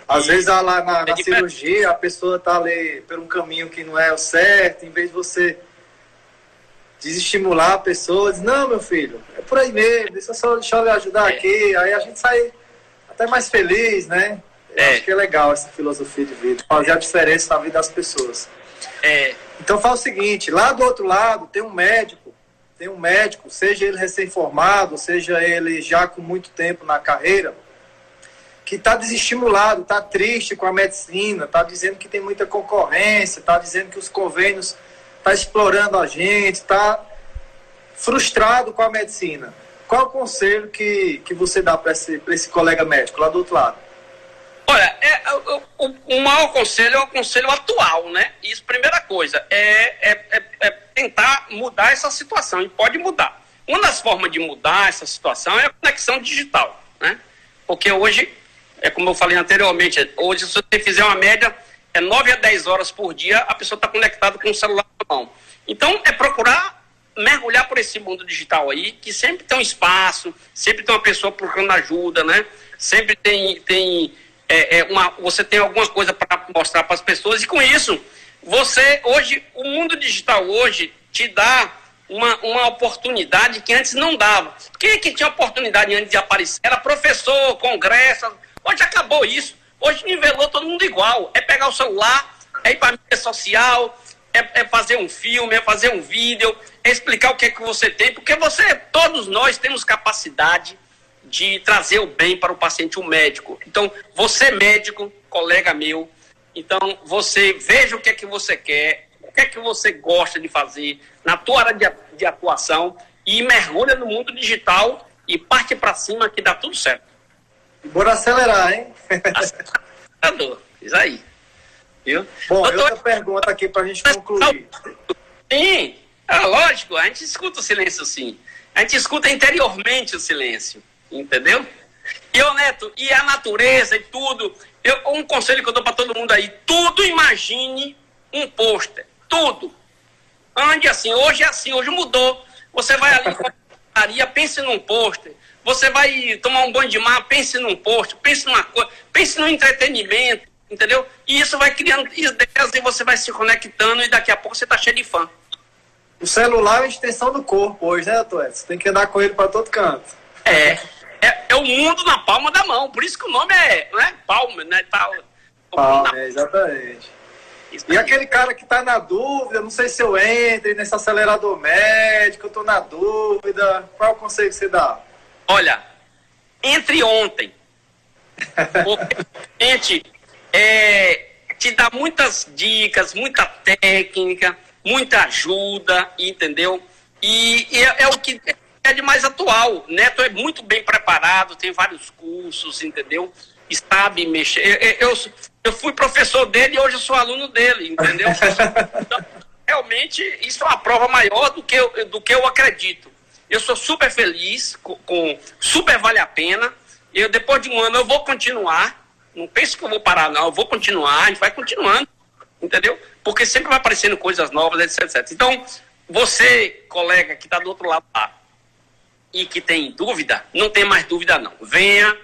Às vezes lá na, na é cirurgia a pessoa está ali por um caminho que não é o certo, em vez de você desestimular a pessoa, diz, não, meu filho, é por aí mesmo, deixa, só, deixa eu lhe ajudar é. aqui, aí a gente sai até mais feliz, né? Eu é. acho que é legal essa filosofia de vida, fazer a diferença na vida das pessoas. É. Então faz o seguinte, lá do outro lado tem um médico tem um médico, seja ele recém-formado, seja ele já com muito tempo na carreira, que está desestimulado, está triste com a medicina, está dizendo que tem muita concorrência, está dizendo que os convênios estão tá explorando a gente, está frustrado com a medicina. Qual o conselho que, que você dá para esse, esse colega médico lá do outro lado? Olha, é, o, o, o maior conselho é o conselho atual, né? Isso, primeira coisa, é, é, é, é, tentar mudar essa situação, e pode mudar. Uma das formas de mudar essa situação é a conexão digital, né? Porque hoje, é como eu falei anteriormente, hoje se você fizer uma média, é 9 a 10 horas por dia, a pessoa está conectada com o celular na mão. Então, é procurar mergulhar por esse mundo digital aí, que sempre tem um espaço, sempre tem uma pessoa procurando ajuda, né? Sempre tem, tem é, é uma, você tem alguma coisa para mostrar para as pessoas e com isso você hoje o mundo digital hoje te dá uma, uma oportunidade que antes não dava. Quem é que tinha oportunidade antes de aparecer? Era professor, congresso. Hoje acabou isso. Hoje nivelou todo mundo igual. É pegar o celular, é ir para a mídia social, é, é, fazer um filme, é fazer um vídeo, é explicar o que é que você tem, porque você, todos nós temos capacidade de trazer o bem para o paciente, o médico. Então, você médico, colega meu, então você veja o que é que você quer, o que é que você gosta de fazer na tua área de, de atuação e mergulha no mundo digital e parte para cima que dá tudo certo. Bora acelerar, hein? Acelerador, isso aí. Viu? Bom, Doutor, outra pergunta aqui para a gente concluir. Sim, é lógico, a gente escuta o silêncio sim. A gente escuta interiormente o silêncio entendeu? E, ô Neto, e a natureza e tudo, eu, um conselho que eu dou para todo mundo aí, tudo imagine um pôster, tudo. Ande assim, hoje é assim, hoje mudou. Você vai ali na pense num pôster. Você vai tomar um banho de mar, pense num pôster, pense numa coisa, pense no entretenimento, entendeu? E isso vai criando ideias e você vai se conectando e daqui a pouco você tá cheio de fã. O celular é a extensão do corpo hoje, né, Toé? Você tem que andar com ele para todo canto. É. É, é, o mundo na palma da mão. Por isso que o nome é, não é palma, né? Tá, palma, é, exatamente. Isso e aquele cara que está na dúvida, não sei se eu entre nesse acelerador médico, eu estou na dúvida. Qual é o conselho que você dá? Olha, entre ontem. gente, é, te dá muitas dicas, muita técnica, muita ajuda, entendeu? E, e é, é, o que é de mais atual. Neto é muito bem preparado, tem vários cursos, entendeu? E sabe mexer. Eu, eu, eu fui professor dele e hoje eu sou aluno dele, entendeu? Então, realmente, isso é uma prova maior do que eu, do que eu acredito. Eu sou super feliz, com, com super vale a pena. Eu, depois de um ano, eu vou continuar. Não pense que eu vou parar, não. Eu vou continuar, a gente vai continuando, entendeu? Porque sempre vai aparecendo coisas novas, etc, etc. Então, você, colega que está do outro lado lá, e que tem dúvida, não tem mais dúvida não. Venha,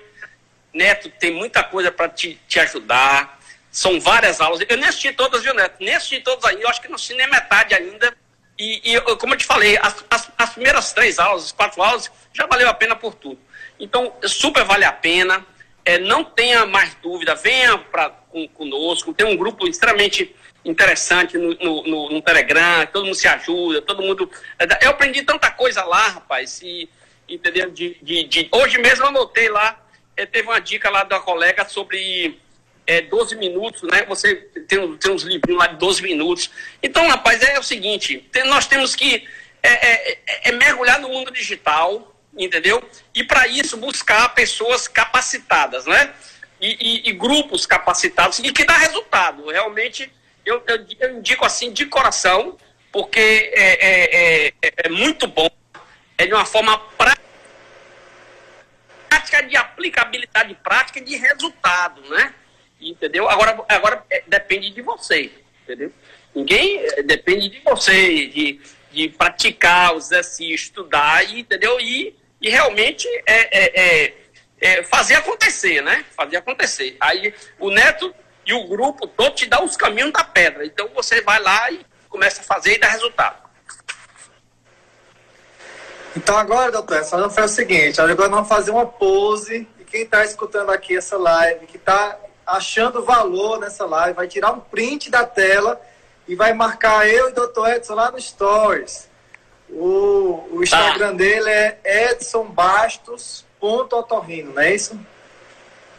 Neto tem muita coisa para te, te ajudar. São várias aulas. Eu nem assisti todas, viu, Neto? Nem assisti todas ainda. Eu acho que não assisti nem metade ainda. E, e como eu te falei, as, as, as, primeiras três aulas, as quatro aulas, já valeu a pena por tudo. Então, super vale a pena. É, não tenha mais dúvida, venha pra, com, conosco. Tem um grupo extremamente interessante no, no, no, no Telegram, todo mundo se ajuda, todo mundo. É, eu aprendi tanta coisa lá, rapaz. E, entendeu? De, de, de... Hoje mesmo eu anotei lá, é, teve uma dica lá da colega sobre é, 12 minutos, né? Você tem, tem uns livrinhos lá de 12 minutos. Então, rapaz, é o seguinte, tem, nós temos que é, é, é, é mergulhar no mundo digital, entendeu? E para isso buscar pessoas capacitadas, né? E, e, e, grupos capacitados e que dá resultado. Realmente, eu, eu, eu indico assim de coração, porque é, é, é, é muito bom, é de uma forma prática prática de aplicabilidade prática de resultado, né? Entendeu? Agora, agora é, depende de você, entendeu? Ninguém é, depende de você, de, de praticar os exercícios, estudar, e, entendeu? E, e realmente é, é, é, é, fazer acontecer, né? Fazer acontecer. Aí o Neto e o grupo todo te dá os caminhos da pedra. Então você vai lá e começa a fazer e dá resultado. Então agora, doutor, só não faz o seguinte, agora vamos fazer uma pose e quem está escutando aqui essa live, que está achando valor nessa live, vai tirar um print da tela e vai marcar eu e o doutor Edson lá no Stories. O, o Instagram tá. dele é edsonbastos.otorrino, não é isso?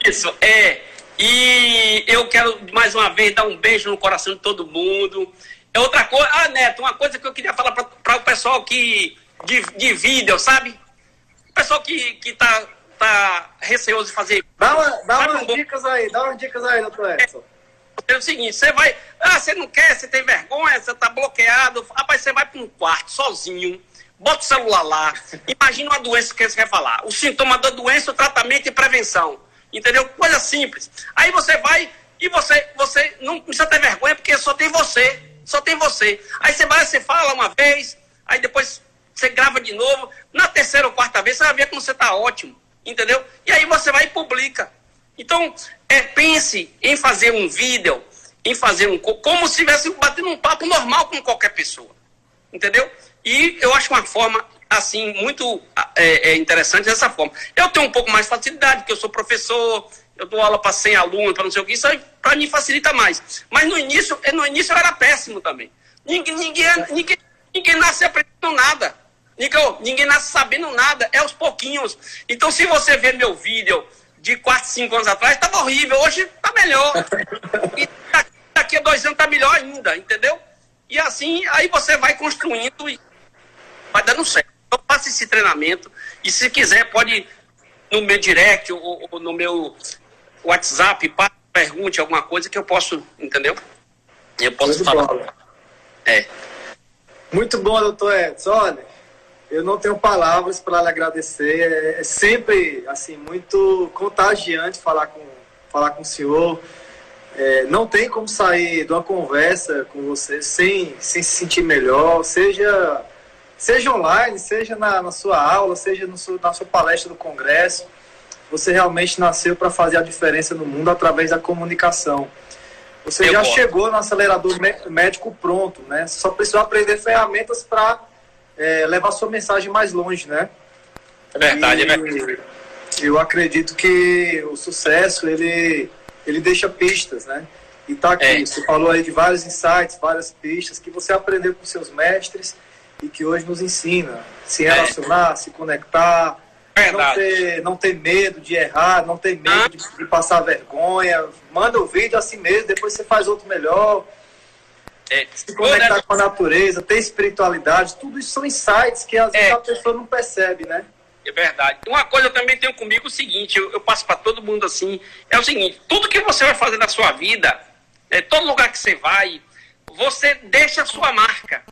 Isso, é. E eu quero mais uma vez dar um beijo no coração de todo mundo. É outra coisa. Ah, Neto, uma coisa que eu queria falar para o pessoal que de, de vídeo, sabe? O pessoal que, que tá, tá receoso de fazer. Dá, uma, dá umas um dicas aí, dá umas dicas aí, doutor Edson. É, é o seguinte, você vai. Ah, você não quer, você tem vergonha, você tá bloqueado. Rapaz, você vai para um quarto sozinho, bota o celular lá, imagina uma doença que você quer falar. O sintoma da doença, o tratamento e prevenção. Entendeu? Coisa simples. Aí você vai e você, você não precisa ter vergonha, porque só tem você. Só tem você. Aí você vai, você fala uma vez, aí depois você grava de novo. Na terceira ou quarta vez, você vai ver como você está ótimo. Entendeu? E aí você vai e publica. Então, é, pense em fazer um vídeo, em fazer um. como se estivesse batendo um papo normal com qualquer pessoa. Entendeu? E eu acho uma forma assim, muito é, é interessante dessa forma. Eu tenho um pouco mais de facilidade, porque eu sou professor, eu dou aula para 100 alunos, para não sei o que, isso para mim facilita mais. Mas no início, no início eu era péssimo também. Ninguém, ninguém, ninguém, ninguém nasce aprendendo nada. Ninguém, ninguém nasce sabendo nada, é aos pouquinhos. Então, se você ver meu vídeo de 4, 5 anos atrás, estava horrível, hoje está melhor. E daqui a dois anos está melhor ainda, entendeu? E assim, aí você vai construindo e vai dando certo. Então faça esse treinamento e se quiser pode no meu direct ou, ou no meu WhatsApp, pergunte alguma coisa que eu posso, entendeu? Eu posso Muito falar. Bom. É. Muito bom, doutor Edson. Olha, eu não tenho palavras para lhe agradecer. É, é, sempre assim muito contagiante falar com falar com o senhor. É, não tem como sair de uma conversa com você sem, sem se sentir melhor, seja seja online, seja na, na sua aula, seja no, na sua palestra do congresso, você realmente nasceu para fazer a diferença no mundo através da comunicação. Você Eu já gosto. chegou no acelerador médico pronto, né? Só precisou aprender ferramentas para é, levar sua mensagem mais longe, né? É verdade, é e, né? Eu acredito que o sucesso, ele, ele deixa pistas, né? E tá aqui, é. você falou aí de vários insights, várias pistas que você aprendeu com seus mestres, e que hoje nos ensina se relacionar, é. se conectar, não ter, não ter medo de errar, não ter medo de, de, passar vergonha. Manda o vídeo assim mesmo, depois você faz outro melhor. É. Se conectar com a natureza, ter espiritualidade, tudo isso são insights que às vezes é. a pessoa não percebe, né? É verdade. Uma coisa eu também tenho comigo é o seguinte, eu, eu passo para todo mundo assim, é o seguinte, tudo que você vai fazer na sua vida, é, todo lugar que você vai, você deixa a sua marca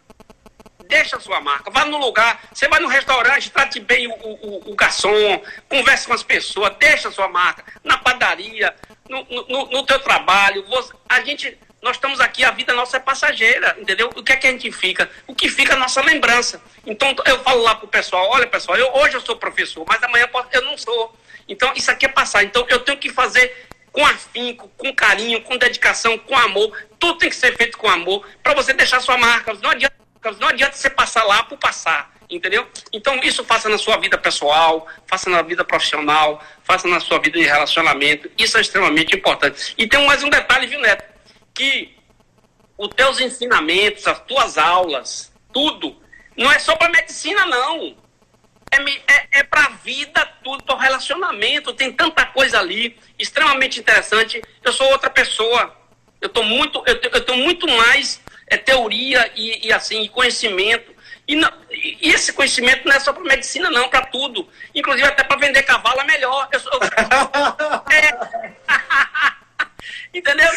deixa a sua marca. Vá no lugar, você vai no restaurante, trate bem o, o, o garçom, converse com as pessoas, deixa a sua marca. Na padaria, no, no, no teu trabalho, você, a gente, nós estamos aqui, a vida nossa é passageira, entendeu? O que é que a gente fica? O que fica é a nossa lembrança. Então eu falo lá pro pessoal, olha pessoal, eu, hoje eu sou professor, mas amanhã eu não sou. Então isso aqui é passar. Então eu tenho que fazer com afinco, com carinho, com dedicação, com amor. Tudo tem que ser feito com amor para você deixar sua marca. Não adianta não adianta você passar lá por passar, entendeu? Então, isso faça na sua vida pessoal, faça na vida profissional, faça na sua vida de relacionamento. Isso é extremamente importante. E tem mais um detalhe, viu, Neto? Que os teus ensinamentos, as tuas aulas, tudo, não é só para medicina, não. É, é, é para a vida, tudo, o relacionamento. Tem tanta coisa ali, extremamente interessante. Eu sou outra pessoa. Eu estou muito, eu, eu tenho muito mais é teoria e, e assim, conhecimento. E, não, e, esse conhecimento não é só para medicina, não, para tudo. Inclusive até para vender cavalo é melhor. Eu, eu, é, entendeu?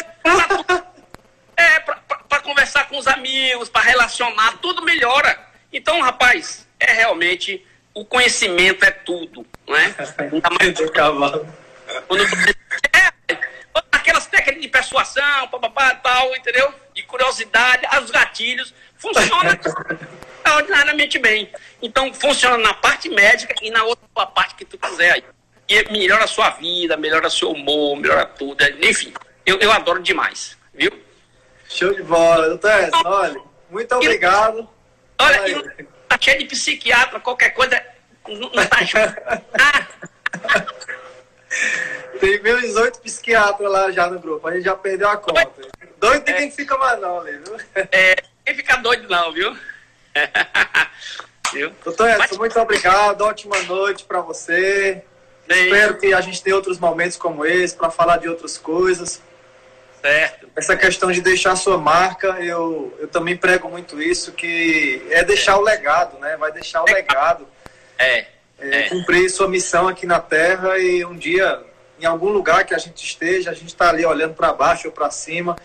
É, para conversar com os amigos, para relacionar, tudo melhora. Então, rapaz, é realmente o conhecimento é tudo, não é? Vender cavalo. Quando, é, aquelas técnicas de persuasão, papapá, tal, entendeu? de curiosidade, aos gatilhos, funciona extraordinariamente bem. Então, funciona na parte médica e na outra parte que tu quiser aí. E melhora a sua vida, melhora seu humor, melhora tudo. Enfim, eu, eu adoro demais, viu? Show de bola, doutor Edson, olha, muito obrigado. Olha, olha tá cheio de psiquiatra, qualquer coisa, não tá ah. Tem meus 18 psiquiatras lá já no grupo, a gente já perdeu a conta. Doido tem é. quem fica mais não, ali, viu? É, quem fica doido não, viu? Viu? Doutor Edson, Mas... muito obrigado. Ótima noite para você. Sim. Espero que a gente tenha outros momentos como esse para falar de outras coisas. Certo. Essa questão de deixar sua marca, eu, eu também prego muito isso, que é deixar o legado, né? Vai deixar o legado. É. é, é. Cumprir sua missão aqui na Terra e um dia, em algum lugar que a gente esteja, a gente está ali olhando para baixo ou para cima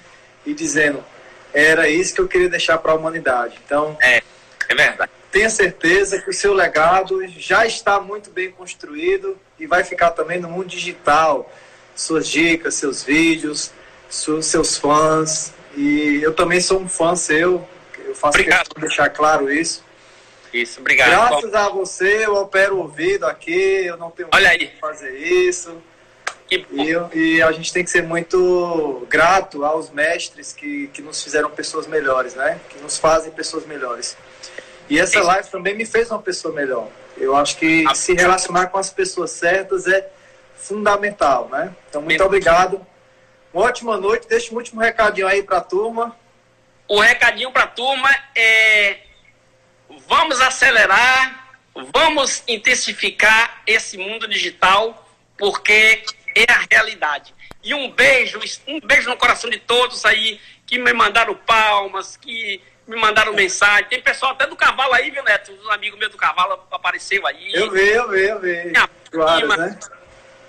e dizendo: era isso que eu queria deixar para a humanidade. Então, é, é verdade. Tenha certeza que o seu legado já está muito bem construído e vai ficar também no mundo digital. Suas dicas, seus vídeos, seus fãs. E eu também sou um fã seu. Eu faço obrigado. questão de deixar claro isso. Isso, obrigado. Graças a você, eu opero o ouvido aqui, eu não tenho Olha aí. fazer isso. E, e, a gente tem que ser muito grato aos mestres que, que nos fizeram pessoas melhores, né? Que nos fazem pessoas melhores. E essa live também me fez uma pessoa melhor. Eu acho que se relacionar com as pessoas certas é fundamental, né? Então, muito obrigado. Uma ótima noite. Deixa um último recadinho aí para a turma. O recadinho para a turma é: vamos acelerar, vamos intensificar esse mundo digital, porque é a realidade. E um beijo, um beijo no coração de todos aí que me mandaram palmas, que me mandaram mensagem. Tem pessoal até do cavalo aí, viu, Neto? Um amigo meu do cavalo apareceu aí. Eu vi, eu vi, eu vi. Claro, né?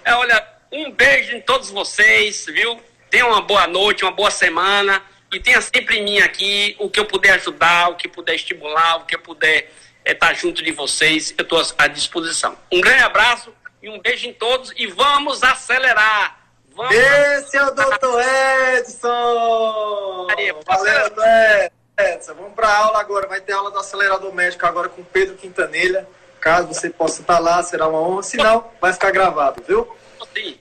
É, olha, um beijo em todos vocês, viu? Tenha uma boa noite, uma boa semana. E tenha sempre em mim aqui o que eu puder ajudar, o que puder estimular, o que eu puder é, estar junto de vocês. Eu estou à disposição. Um grande abraço e um beijo em todos e vamos acelerar. Vamos Esse é o Dr. Edson! Valeu, Dr. Edson. Vamos para a aula agora. Vai ter aula do acelerador médico agora com Pedro Quintanilha. Caso você possa estar lá, será uma honra. Se não, vai ficar gravado, viu? Sim.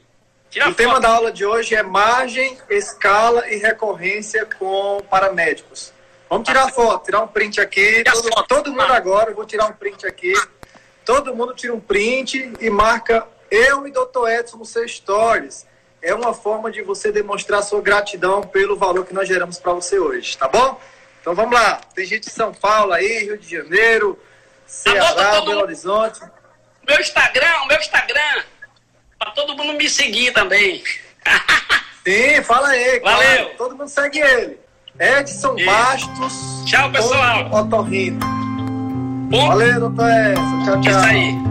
o tema da aula de hoje é margem, escala e recorrência com paramédicos. Vamos tirar foto, tirar um print aqui. Todo, todo mundo agora, eu vou tirar um print aqui. Todo mundo tira um print e marca eu e Dr. Edson no seu stories. É uma forma de você demonstrar sua gratidão pelo valor que nós geramos para você hoje, tá bom? Então vamos lá. Tem gente de São Paulo aí, Rio de Janeiro, Ceará, Belo Horizonte. Meu Instagram, meu Instagram. Para todo mundo me seguir também. Sim, fala aí. Valeu. Claro. Todo mundo segue ele. Edson Isso. Bastos. Tchau, pessoal. Otorrino. Bom. Valeu, doutor Edson. Tchau, tchau. Isso aí.